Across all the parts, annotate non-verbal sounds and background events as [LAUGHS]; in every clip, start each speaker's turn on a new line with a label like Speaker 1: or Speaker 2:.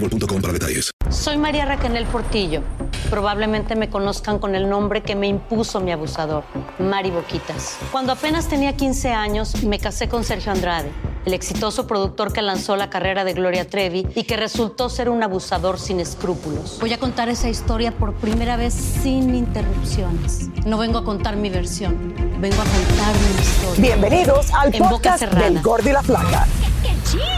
Speaker 1: boostmobile.com para detalles.
Speaker 2: Soy María Raquel Portillo. Probablemente me conozcan con el nombre que me impuso mi abusador, Mari Boquitas. Cuando apenas tenía 15 años, me casé con Sergio Andrade, el exitoso productor que lanzó la carrera de Gloria Trevi y que resultó ser un abusador sin escrúpulos. Voy a contar esa historia por primera vez sin interrupciones. No vengo a contar mi versión, vengo a contar mi historia.
Speaker 3: Bienvenidos al
Speaker 2: En boca
Speaker 3: podcast
Speaker 2: cerrada.
Speaker 3: del Gordo y la Flaca.
Speaker 2: Escúchalo en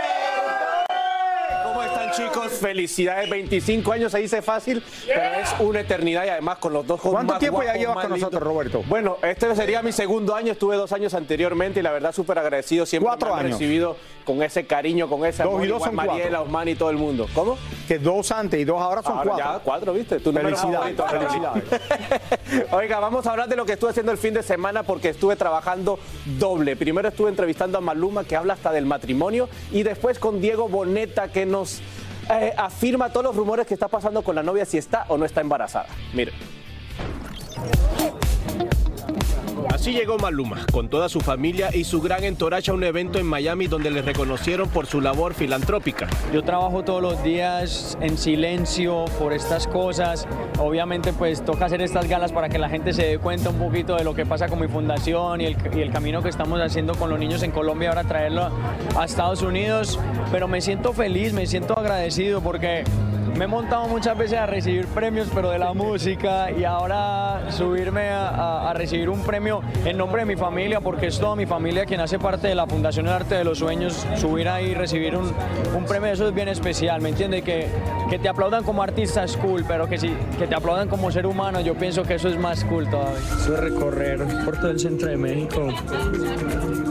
Speaker 4: Felicidades, 25 años se dice fácil, pero es una eternidad y además con los dos jóvenes
Speaker 5: ¿Cuánto
Speaker 4: más
Speaker 5: tiempo ya llevas con nosotros. Roberto?
Speaker 4: Bueno, este sería mi segundo año, estuve dos años anteriormente y la verdad súper agradecido, siempre
Speaker 5: Cuatro
Speaker 4: me han
Speaker 5: años.
Speaker 4: recibido con ese cariño, con ese
Speaker 5: Dos
Speaker 4: amor,
Speaker 5: y dos
Speaker 4: igual
Speaker 5: son
Speaker 4: Mariela,
Speaker 5: cuatro.
Speaker 4: Osman y todo el mundo. ¿Cómo?
Speaker 5: Que dos antes y dos ahora son
Speaker 4: Ahora
Speaker 5: cuatro.
Speaker 4: ya cuatro, ¿viste? Número
Speaker 5: Felicidades, felicidades. [LAUGHS]
Speaker 4: Oiga, vamos a hablar de lo que estuve haciendo el fin de semana porque estuve trabajando doble. Primero estuve entrevistando a Maluma, que habla hasta del matrimonio, y después con Diego Boneta, que nos eh, afirma todos los rumores que está pasando con la novia, si está o no está embarazada. Mire.
Speaker 6: Así llegó Maluma, con toda su familia y su gran entourage a un evento en Miami donde le reconocieron por su labor filantrópica.
Speaker 7: Yo trabajo todos los días en silencio por estas cosas. Obviamente pues toca hacer estas galas para que la gente se dé cuenta un poquito de lo que pasa con mi fundación y el, y el camino que estamos haciendo con los niños en Colombia, ahora traerlo a Estados Unidos. Pero me siento feliz, me siento agradecido porque me he montado muchas veces a recibir premios, pero de la música, y ahora subirme a, a- recibir un premio en nombre de mi familia, porque es toda mi familia quien hace parte de la Fundación El Arte de los Sueños, subir ahí y recibir un, un premio, eso es bien especial, ¿me entiende? Que, que te aplaudan como artista es cool, pero que, si, que te aplaudan como ser humano, yo pienso que eso es más cool todavía. Eso es recorrer por todo el centro de México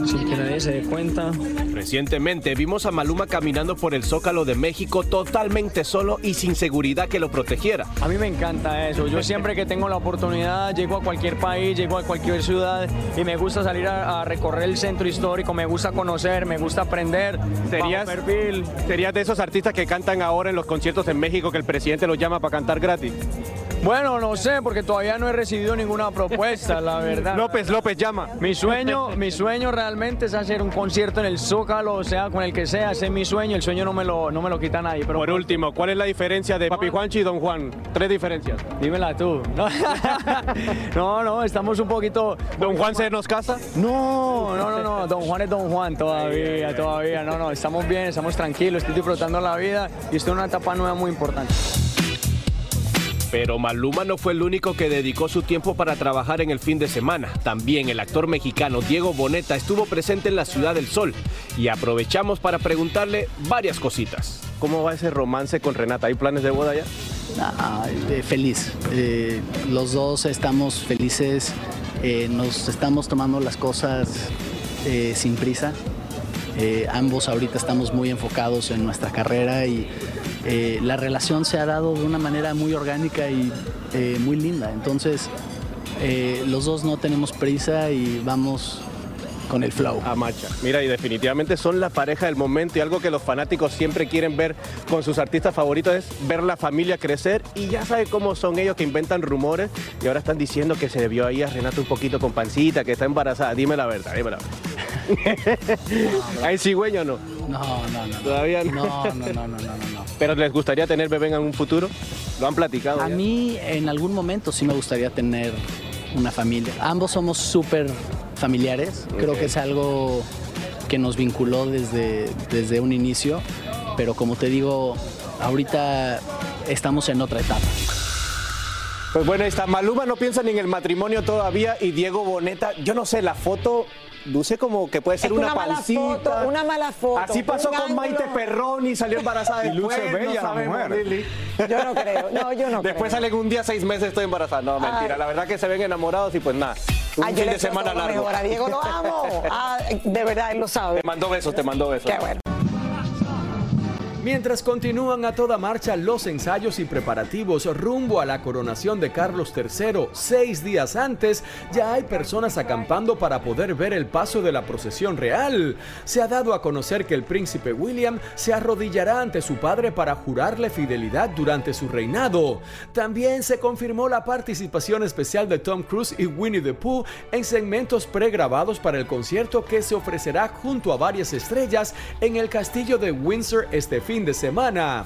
Speaker 7: sin que nadie se dé cuenta.
Speaker 6: Recientemente vimos a Maluma caminando por el Zócalo de México totalmente solo y sin seguridad que lo protegiera.
Speaker 7: A mí me encanta eso. Yo siempre que tengo la oportunidad llego a cualquier país, llego a cualquier ciudad y me gusta salir a, a recorrer el centro histórico, me gusta conocer, me gusta aprender.
Speaker 4: ¿Serías. ¿Serías de esos artistas que cantan ahora en los conciertos en México que el presidente los llama para cantar gratis?
Speaker 7: Bueno, no sé, porque todavía no he recibido ninguna propuesta, la verdad.
Speaker 4: López, López llama.
Speaker 7: Mi sueño, mi sueño realmente es hacer un concierto en el Zócalo, o sea, con el que sea, ese es mi sueño, el sueño no me lo, no me lo quita nadie. Pero
Speaker 4: Por último, ¿cuál es la diferencia de Papi Juanchi y Don Juan? Tres diferencias.
Speaker 7: Dímela tú. No, [LAUGHS] no, no, estamos un poquito.
Speaker 4: ¿Don Juan se nos casa?
Speaker 7: No, no, no, no. Don Juan es Don Juan todavía, todavía. No, no, estamos bien, estamos tranquilos, estoy disfrutando la vida y estoy en una etapa nueva muy importante.
Speaker 6: Pero Maluma no fue el único que dedicó su tiempo para trabajar en el fin de semana. También el actor mexicano Diego Boneta estuvo presente en la Ciudad del Sol y aprovechamos para preguntarle varias cositas.
Speaker 4: ¿Cómo va ese romance con Renata? ¿Hay planes de boda ya?
Speaker 8: Ah, eh, feliz. Eh, los dos estamos felices Eh, nos estamos tomando las cosas eh, sin prisa. Eh, ambos ahorita estamos muy enfocados en nuestra carrera y eh, la relación se ha dado de una manera muy orgánica y eh, muy linda. Entonces, los dos no tenemos prisa y vamos con el flow.
Speaker 6: A marcha. Mira, y definitivamente son la pareja del momento y algo que los fanáticos siempre quieren ver con sus artistas favoritos es ver la familia crecer y ya sabe cómo son ellos que inventan rumores y ahora están diciendo que se debió ahí a Renato un poquito con pancita, que está embarazada. Dime la verdad, dime la verdad. [LAUGHS] ¿Hay cigüeño o no?
Speaker 8: No, no, no.
Speaker 6: Todavía no.
Speaker 8: No, no, no, no, no, no.
Speaker 6: ¿Pero les gustaría tener bebé en un futuro? ¿Lo han platicado?
Speaker 8: A
Speaker 6: ya?
Speaker 8: mí en algún momento sí me gustaría tener una familia. Ambos somos súper familiares. Creo que es algo que nos vinculó desde, desde un inicio. Pero como te digo, ahorita estamos en otra etapa.
Speaker 4: Pues bueno, ahí está. Maluma no piensa ni en el matrimonio todavía y Diego Boneta, yo no sé, la foto luce como que puede ser
Speaker 3: Es que
Speaker 4: una,
Speaker 3: una
Speaker 4: pancita.
Speaker 3: foto, una mala foto,
Speaker 4: Así pasó con
Speaker 3: ángulo.
Speaker 4: Maite Perroni, salió embarazada [LAUGHS]
Speaker 5: Y luce
Speaker 4: después.
Speaker 5: bella
Speaker 4: no
Speaker 5: la mujer.
Speaker 4: Lili.
Speaker 3: Yo no creo, no, yo no
Speaker 4: Después
Speaker 3: creo.
Speaker 4: salen un día, seis meses, estoy embarazada. No, mentira.
Speaker 3: Ay.
Speaker 4: La verdad que se ven enamorados y pues nada. Un
Speaker 3: Ay,
Speaker 4: fin de semana largo.
Speaker 3: mejor a Diego lo amo. [LAUGHS] Ah, de verdad, él lo sabe.
Speaker 4: Te mandó besos, te mandó besos.
Speaker 3: Qué bueno.
Speaker 9: Mientras continúan a toda marcha los ensayos y preparativos rumbo a la coronación de Carlos III, seis días antes, ya hay personas acampando para poder ver el paso de la procesión real. Se ha dado a conocer que el príncipe William se arrodillará ante su padre para jurarle fidelidad durante su reinado. También se confirmó la participación especial de Tom Cruise y Winnie the Pooh en segmentos pregrabados para el concierto que se ofrecerá junto a varias estrellas en el castillo de Windsor este fin de semana.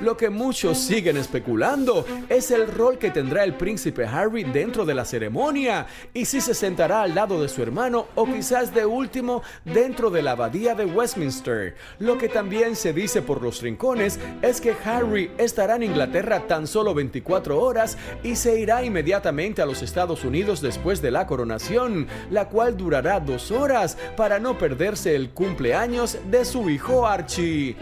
Speaker 9: Lo que muchos siguen especulando es el rol que tendrá el príncipe Harry dentro de la ceremonia y si se sentará al lado de su hermano o quizás de último dentro de la abadía de Westminster. Lo que también se dice por los rincones es que Harry estará en Inglaterra tan solo 24 horas y se irá inmediatamente a los Estados Unidos después de la coronación, la cual durará dos horas para no perderse el cumpleaños de su hijo Archie.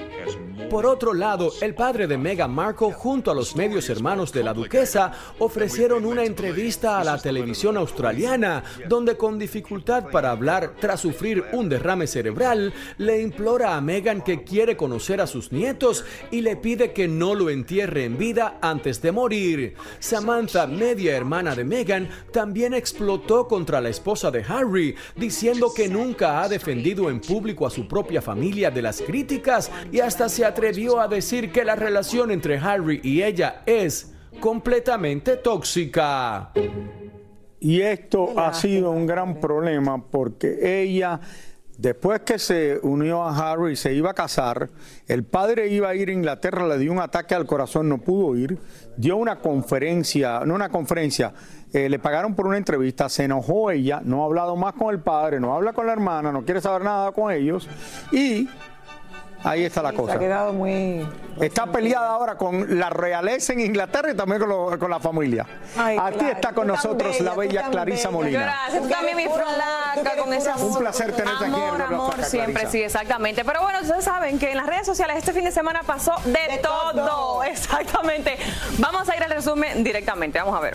Speaker 9: Por otro lado, el padre de Meghan Markle junto a los medios hermanos de la duquesa ofrecieron una entrevista a la televisión australiana, donde con dificultad para hablar tras sufrir un derrame cerebral, le implora a Meghan que quiere conocer a sus nietos y le pide que no lo entierre en vida antes de morir. Samantha, media hermana de Meghan, también explotó contra la esposa de Harry, diciendo que nunca ha defendido en público a su propia familia de las críticas y hasta se atrevió a decir que la relación entre Harry y ella es completamente tóxica.
Speaker 5: Y esto ha sido un gran problema porque ella, después que se unió a Harry y se iba a casar, el padre iba a ir a Inglaterra, le dio un ataque al corazón, no pudo ir, dio una conferencia, no una conferencia, eh, le pagaron por una entrevista, se enojó ella, no ha hablado más con el padre, no habla con la hermana, no quiere saber nada con ellos y ahí está la
Speaker 3: Se
Speaker 5: cosa.
Speaker 3: ha quedado muy...
Speaker 5: Está peleada ahora con la realeza en Inglaterra y también con, lo- con la familia.
Speaker 3: Ay,
Speaker 5: Aquí
Speaker 3: claro,
Speaker 5: está con
Speaker 3: tú
Speaker 5: nosotros la
Speaker 3: bella,
Speaker 5: Clarisa
Speaker 3: bella.
Speaker 5: Molina.
Speaker 10: Gracias, tú también mi flaca con ese
Speaker 5: Un placer tenerte aquí
Speaker 10: Amor,
Speaker 5: La
Speaker 10: amor,
Speaker 5: Flaca,
Speaker 10: siempre,
Speaker 5: Clarisa.
Speaker 10: sí, exactamente. Pero bueno, ustedes saben que en las redes sociales este fin de semana pasó de, todo.
Speaker 3: todo. [LAUGHS]
Speaker 10: Exactamente. Vamos a ir al resumen directamente. Vamos a ver.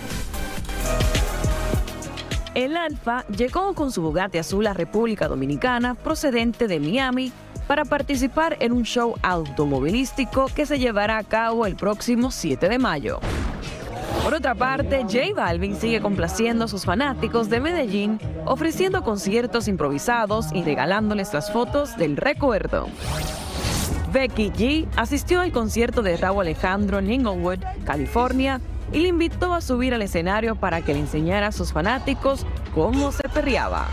Speaker 11: El Alfa llegó con su Bugatti azul a República Dominicana procedente de Miami para participar en un show automovilístico que se llevará a cabo el próximo 7 de mayo. Por otra parte, J Balvin sigue complaciendo a sus fanáticos de Medellín, ofreciendo conciertos improvisados y regalándoles las fotos del recuerdo. Becky G asistió al concierto de Raúl Alejandro en Inglewood, California, y le invitó a subir al escenario para que le enseñara a sus fanáticos cómo se perreaba.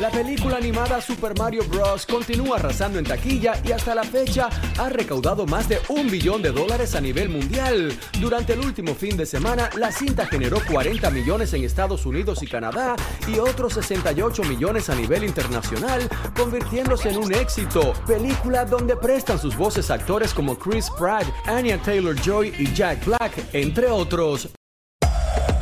Speaker 9: La película animada Super Mario Bros. continúa arrasando en taquilla y hasta la fecha ha recaudado más de un billón de dólares a nivel mundial. Durante el último fin de semana, la cinta generó 40 millones en Estados Unidos y Canadá y otros 68 millones a nivel internacional, convirtiéndose en un éxito. Película donde prestan sus voces actores como Chris Pratt, Anya Taylor-Joy y Jack Black, entre otros.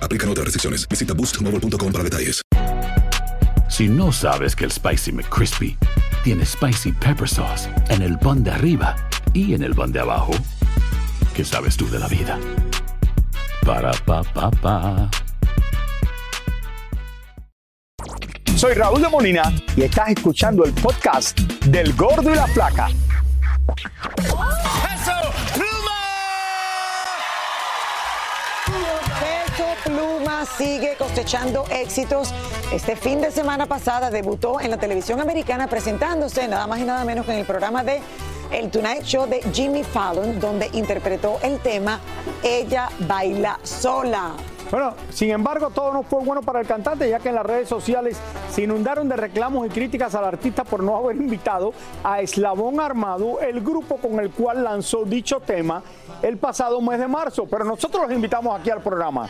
Speaker 1: Aplican otras restricciones. Visita boostmobile.com para detalles.
Speaker 12: Si no sabes que el Spicy McCrispy tiene Spicy Pepper Sauce en el pan de arriba y en el pan de abajo, ¿qué sabes tú de la vida? Para, pa, pa, pa.
Speaker 5: Soy Raúl de Molina y estás escuchando el podcast del Gordo y la Flaca.
Speaker 3: Sigue cosechando éxitos. Este fin de semana pasada debutó en la televisión americana presentándose nada más y nada menos que en el programa de El Tonight Show de Jimmy Fallon, donde interpretó el tema Ella baila sola.
Speaker 5: Bueno, sin embargo, todo no fue bueno para el cantante, ya que en las redes sociales se inundaron de reclamos y críticas al artista por no haber invitado a Eslabón Armado, el grupo con el cual lanzó dicho tema el pasado mes de marzo. Pero nosotros los invitamos aquí al programa.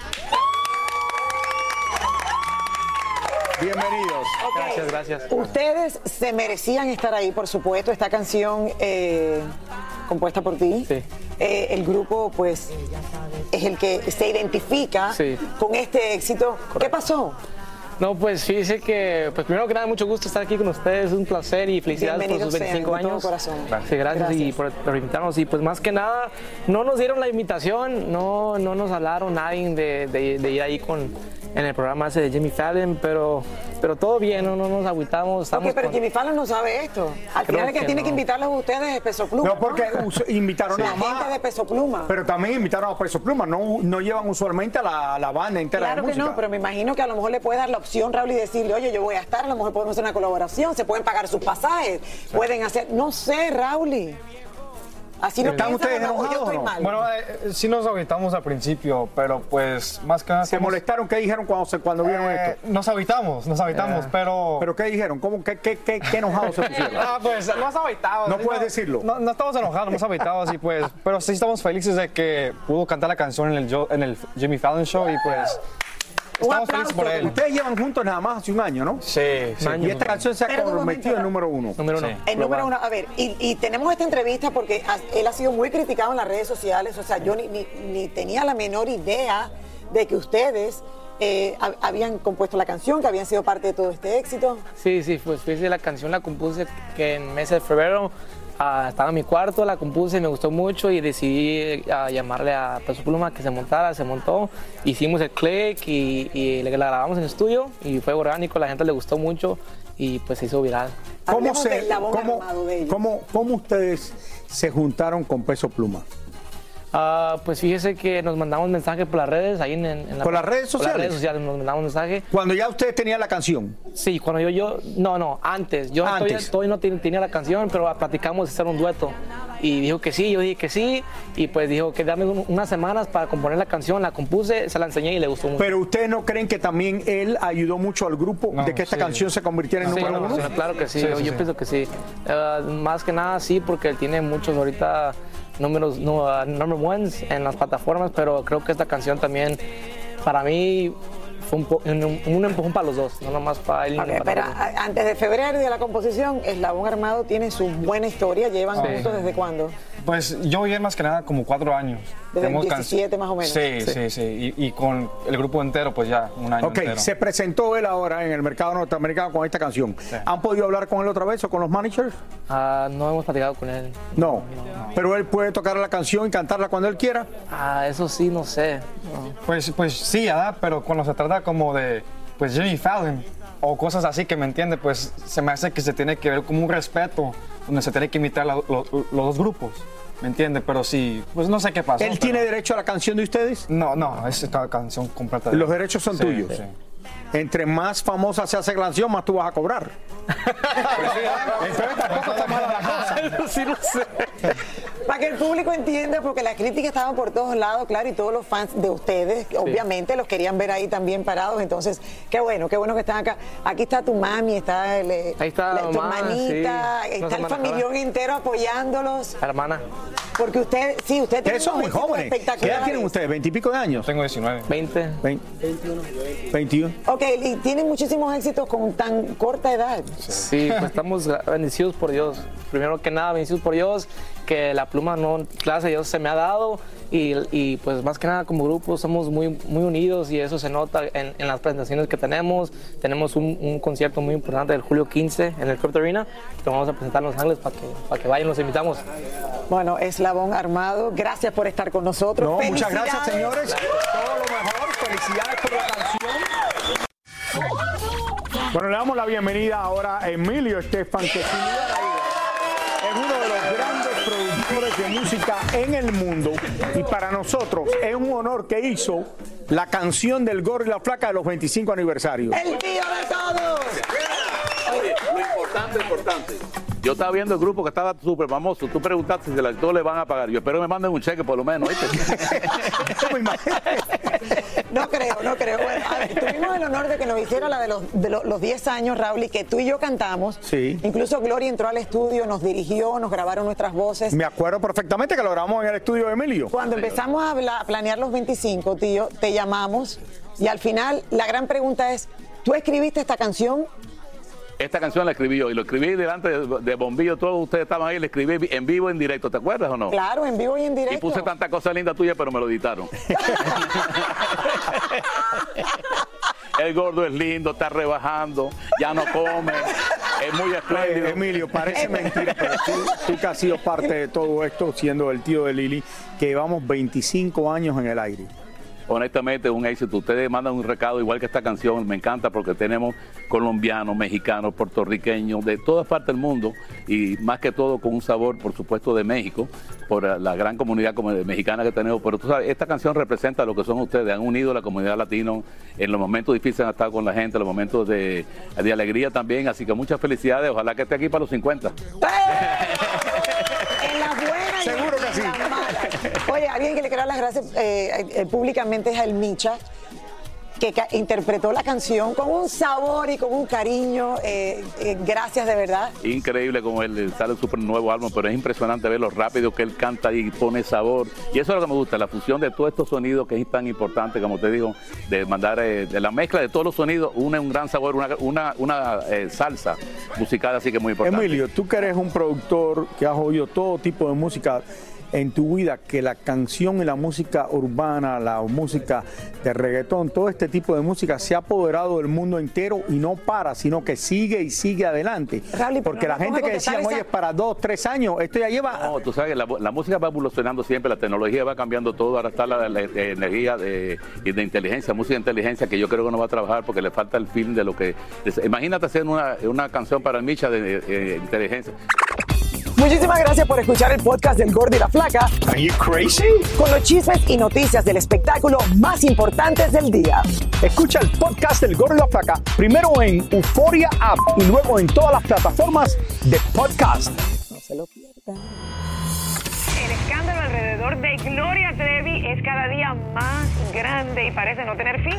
Speaker 5: Bienvenidos.
Speaker 3: Gracias, gracias. Ustedes se merecían estar ahí, por supuesto. Esta canción eh, compuesta por ti. Eh, el grupo, pues, es el que se identifica
Speaker 13: Sí.
Speaker 3: con este éxito. ¿Qué pasó?
Speaker 13: No, pues fíjese que, pues primero que nada, mucho gusto estar aquí con ustedes, es un placer y felicidades por sus
Speaker 3: sean,
Speaker 13: 25
Speaker 3: de todo
Speaker 13: años.
Speaker 3: corazón.
Speaker 13: Sí, gracias, y por, por invitarnos. Y pues más que nada, no nos dieron la invitación, no, no nos hablaron nadie de, de- de ir ahí con, en el programa ese de Jimmy Fallon, pero, pero todo bien, no, no nos agüitamos. Estamos
Speaker 3: Ok, pero
Speaker 13: con-
Speaker 3: Jimmy Fallon no sabe esto. Al
Speaker 13: Creo
Speaker 3: final el que,
Speaker 13: que
Speaker 3: tiene que
Speaker 13: no.
Speaker 3: invitarlos a ustedes es Peso Pluma.
Speaker 5: No, porque us- invitaron
Speaker 3: la
Speaker 5: a más.
Speaker 3: gente de Peso Pluma.
Speaker 5: Pero también invitaron a Peso Pluma, no, no llevan usualmente a la, a la banda entera
Speaker 3: Claro
Speaker 5: de
Speaker 3: que
Speaker 5: música.
Speaker 3: no, pero me imagino que a lo mejor le puede dar la opción, Raúl, y decirle, oye, yo voy a estar, a lo mejor podemos hacer una colaboración, se pueden pagar sus pasajes, pueden hacer, no sé, Raúl. Así no
Speaker 5: ¿Están ustedes enojados
Speaker 3: estoy
Speaker 5: o no?
Speaker 3: mal.
Speaker 14: Bueno, eh, sí nos agüitamos al principio, pero pues más que nada...
Speaker 5: ¿Se molestaron? ¿Qué dijeron cuando, se- cuando vieron
Speaker 14: Eh,
Speaker 5: esto?
Speaker 14: Nos agüitamos, nos agüitamos,
Speaker 5: Eh,
Speaker 14: pero...
Speaker 5: ¿Pero qué dijeron? ¿Cómo, qué, qué, qué, qué enojados se pusieron? [LAUGHS]
Speaker 14: Ah, pues no estamos agüitados.
Speaker 5: No puedes decirlo.
Speaker 14: No, no estamos enojados, no estamos agüitados y pues, pero sí estamos felices de que pudo cantar la canción en el, en el Jimmy Fallon Show y pues estamos felices por él.
Speaker 5: Ustedes llevan juntos nada más hace un año, ¿no?
Speaker 14: Sí, sí.
Speaker 5: Y esta canción se ha convertido en número uno.
Speaker 13: Número uno.
Speaker 3: El número uno, a ver, y, y tenemos esta entrevista porque él ha sido muy criticado en las redes sociales, o sea, yo ni, ni- ni tenía la menor idea de que ustedes eh, hab- habían compuesto la canción, que habían sido parte de todo este éxito.
Speaker 13: Sí, sí, pues fíjese, la canción la compuse que en mes de febrero ah, estaba en mi cuarto, la compuse, me gustó mucho y decidí ah, llamarle a Peso Pluma que se montara, se montó, hicimos el click y, y la grabamos en el estudio y fue orgánico, la gente le gustó mucho y pues se hizo viral.
Speaker 5: ¿Cómo, se, cómo, cómo- cómo ustedes se juntaron con Peso Pluma?
Speaker 13: Ah, pues fíjese que nos mandamos mensajes por las redes, ahí en, en la-
Speaker 5: ¿Por las redes
Speaker 13: por las
Speaker 5: sociales?
Speaker 13: redes sociales nos mandamos mensajes.
Speaker 5: Cuando ya ustedes tenían la canción.
Speaker 13: Sí, cuando yo, yo, no, no, antes. Yo
Speaker 5: Antes.
Speaker 13: Todavía, todavía no ten- tenía la canción, pero platicamos de hacer un dueto. Y dijo que sí, yo dije que sí. Y pues dijo que dame un- unas semanas para componer la canción. La compuse, se la enseñé y le gustó mucho.
Speaker 5: Pero ustedes no creen que también él ayudó mucho al grupo de que esta
Speaker 13: sí.
Speaker 5: canción se convirtiera en
Speaker 13: Sí,
Speaker 5: número uno?
Speaker 13: sí, claro que sí,
Speaker 14: Sí,
Speaker 13: yo,
Speaker 14: sí,
Speaker 13: yo
Speaker 14: sí.
Speaker 13: pienso que sí. Eh, más que nada sí, porque él tiene muchos ahorita números, no, uh, number ones en las plataformas, pero creo que esta canción también, para mí, fue un, un, un empujón para los dos, no nomás para él. ni
Speaker 3: Ok,
Speaker 13: para
Speaker 3: pero antes de febrero y de la composición, Eslabón Armado tiene su buena historia. ¿Llevan
Speaker 14: Sí.
Speaker 3: juntos desde cuándo?
Speaker 14: Pues yo llegué más que nada como cuatro años.
Speaker 3: Desde el
Speaker 14: Tenemos can-
Speaker 3: 17 más o menos.
Speaker 14: Sí,
Speaker 3: Sí.
Speaker 14: sí, sí. Y, y con el grupo entero, pues ya un año
Speaker 5: Ok,
Speaker 14: entero.
Speaker 5: se presentó él ahora en el mercado norteamericano con esta canción. ¿Han podido hablar con él otra vez o con los managers?
Speaker 13: Ah, no hemos platicado con él.
Speaker 5: No. Pero él puede tocar la canción y cantarla cuando él quiera.
Speaker 13: Ah, eso sí, no sé. No.
Speaker 14: Pues, pues sí, ¿verdad? Pero cuando se trata como de, pues Jimmy Fallon o cosas así que me entiende, pues se me hace que se tiene que ver como un respeto, donde se tiene que imitar la- lo- los dos grupos, ¿me entiende? Pero sí, pues no sé qué pasa.
Speaker 5: ¿Él tiene derecho a la canción de ustedes?
Speaker 14: No, no, es cada canción completa. de
Speaker 5: Los derechos son
Speaker 14: Sí,
Speaker 5: tuyos.
Speaker 14: sí.
Speaker 5: Entre más famosa se hace la canción, más tú vas a cobrar. [LAUGHS] Entonces tampoco está mala la cosa. [LAUGHS]
Speaker 4: Sí, no sé.
Speaker 3: Para que el público entienda, porque las críticas estaban por todos lados, claro, y todos los fans de ustedes, obviamente, los querían ver ahí también parados. Entonces, qué bueno, qué bueno que están acá. Aquí está tu mami, está, el,
Speaker 13: Ahí está
Speaker 3: la- tu
Speaker 13: mamá,
Speaker 3: hermanita,
Speaker 13: sí.
Speaker 3: Está el familión entero apoyándolos.
Speaker 13: Hermana.
Speaker 3: Porque usted, sí, usted tiene
Speaker 5: Ustedes son muy jóvenes. ¿Qué edad tienen ustedes? ¿Veintipico de años?
Speaker 14: Tengo 19.
Speaker 13: 20.
Speaker 5: 21.
Speaker 3: Ok, y tienen muchísimos éxitos con tan corta edad.
Speaker 13: Sí, pues estamos bendecidos por Dios. Primero que nada, bendecidos por Dios, que la pluma no, clase Dios se me ha dado y, y, pues más que nada como grupo somos muy, muy unidos y eso se nota en, en las presentaciones que tenemos. Tenemos un, un concierto muy importante el julio 15 en el Crypto Arena que vamos a presentar en Los Ángeles para que, para que vayan, los invitamos.
Speaker 3: Bueno, Eslabón Armado, gracias por estar con nosotros.
Speaker 5: No, muchas gracias, señores. Todo lo mejor. Felicidades por la canción. Bueno, le damos la bienvenida ahora a Emilio Estefan, que de música en el mundo. Y para nosotros es un honor que hizo la canción del Gorro y la Flaca de los 25 aniversarios.
Speaker 3: El tío de todos.
Speaker 15: Oye, lo importante, importante. Yo estaba viendo el grupo que estaba súper famoso. Tú preguntaste si el actor le van a pagar. Yo espero que me manden un cheque por lo menos. ¿oíste? [LAUGHS]
Speaker 3: No creo, no creo. Bueno, a ver, tuvimos el honor de que nos hiciera la de los, de lo- los 10 años, Raúl, y que tú y yo cantamos.
Speaker 5: Sí.
Speaker 3: Incluso Gloria entró al estudio, nos dirigió, nos grabaron nuestras voces.
Speaker 5: Me acuerdo perfectamente que lo grabamos en el estudio de Emilio.
Speaker 3: Cuando empezamos a, hablar- a planear los 25, tío, te llamamos y al final la gran pregunta es, ¿tú escribiste esta canción?
Speaker 15: Esta canción la escribí yo y lo escribí delante de, de bombillo. Todos ustedes estaban ahí. La escribí en vivo, en directo. ¿Te acuerdas o no?
Speaker 3: Claro, en vivo y en
Speaker 15: Y
Speaker 3: directo.
Speaker 15: puse tanta cosa linda tuya, pero me lo editaron. [LAUGHS] El gordo es lindo, está rebajando, ya no come, es muy espléndido.
Speaker 5: Emilio, parece [LAUGHS] mentira, pero tú, tú que has sido parte de todo esto, siendo el tío de Lili, que llevamos 25 años en el aire.
Speaker 15: Honestamente un éxito. Ustedes mandan un recado igual que esta canción, me encanta porque tenemos colombianos, mexicanos, puertorriqueños, de todas partes del mundo y más que todo con un sabor, por supuesto, de México, por la gran comunidad mexicana que tenemos. Pero tú sabes, esta canción representa lo que son ustedes, han unido a la comunidad latino en los momentos difíciles, han estado con la gente, en los momentos de, alegría también, así que muchas felicidades, ojalá que esté aquí para los 50.
Speaker 3: En las buenas y
Speaker 5: Seguro que sí.
Speaker 3: Oye, alguien que le quiero dar las gracias eh, eh, públicamente es a El Micha, que interpretó la canción con un sabor y con un cariño. eh, eh, gracias de verdad.
Speaker 15: Increíble como él sale su nuevo álbum, pero es impresionante ver lo rápido que él canta y pone sabor. Y eso es lo que me gusta, la fusión de todos estos sonidos que es tan importante, como te digo, de mandar, eh, de la mezcla de todos los sonidos, une un gran sabor, una, una, una, eh, salsa musical, así que muy importante.
Speaker 5: Emilio, tú que eres un productor que has oído todo tipo de música en tu vida, que la canción y la música urbana, la música de reggaetón, todo este tipo de música se ha apoderado del mundo entero y no para, sino que sigue y sigue adelante. Porque la gente que decían,
Speaker 15: contestar
Speaker 5: oye,
Speaker 15: esa-
Speaker 5: es para dos, tres años, esto ya lleva...
Speaker 15: No, tú sabes que la, la música va evolucionando siempre, la tecnología va cambiando todo, ahora está la, la- la energía de, inteligencia, música de inteligencia, que yo creo que no va a trabajar porque le falta el film de lo que... Imagínate hacer una, una canción para el Micha de inteligencia.
Speaker 3: Muchísimas gracias por escuchar el podcast del Gordo y la Flaca.
Speaker 5: Are you crazy?
Speaker 3: Con los chismes y noticias del espectáculo más importantes del día.
Speaker 5: Escucha el podcast del Gordo y la Flaca primero en Euforia App y luego en todas las plataformas de podcast.
Speaker 3: No se lo pierdan.
Speaker 10: El escándalo alrededor de Gloria Trevi es cada día más grande y parece no tener fin.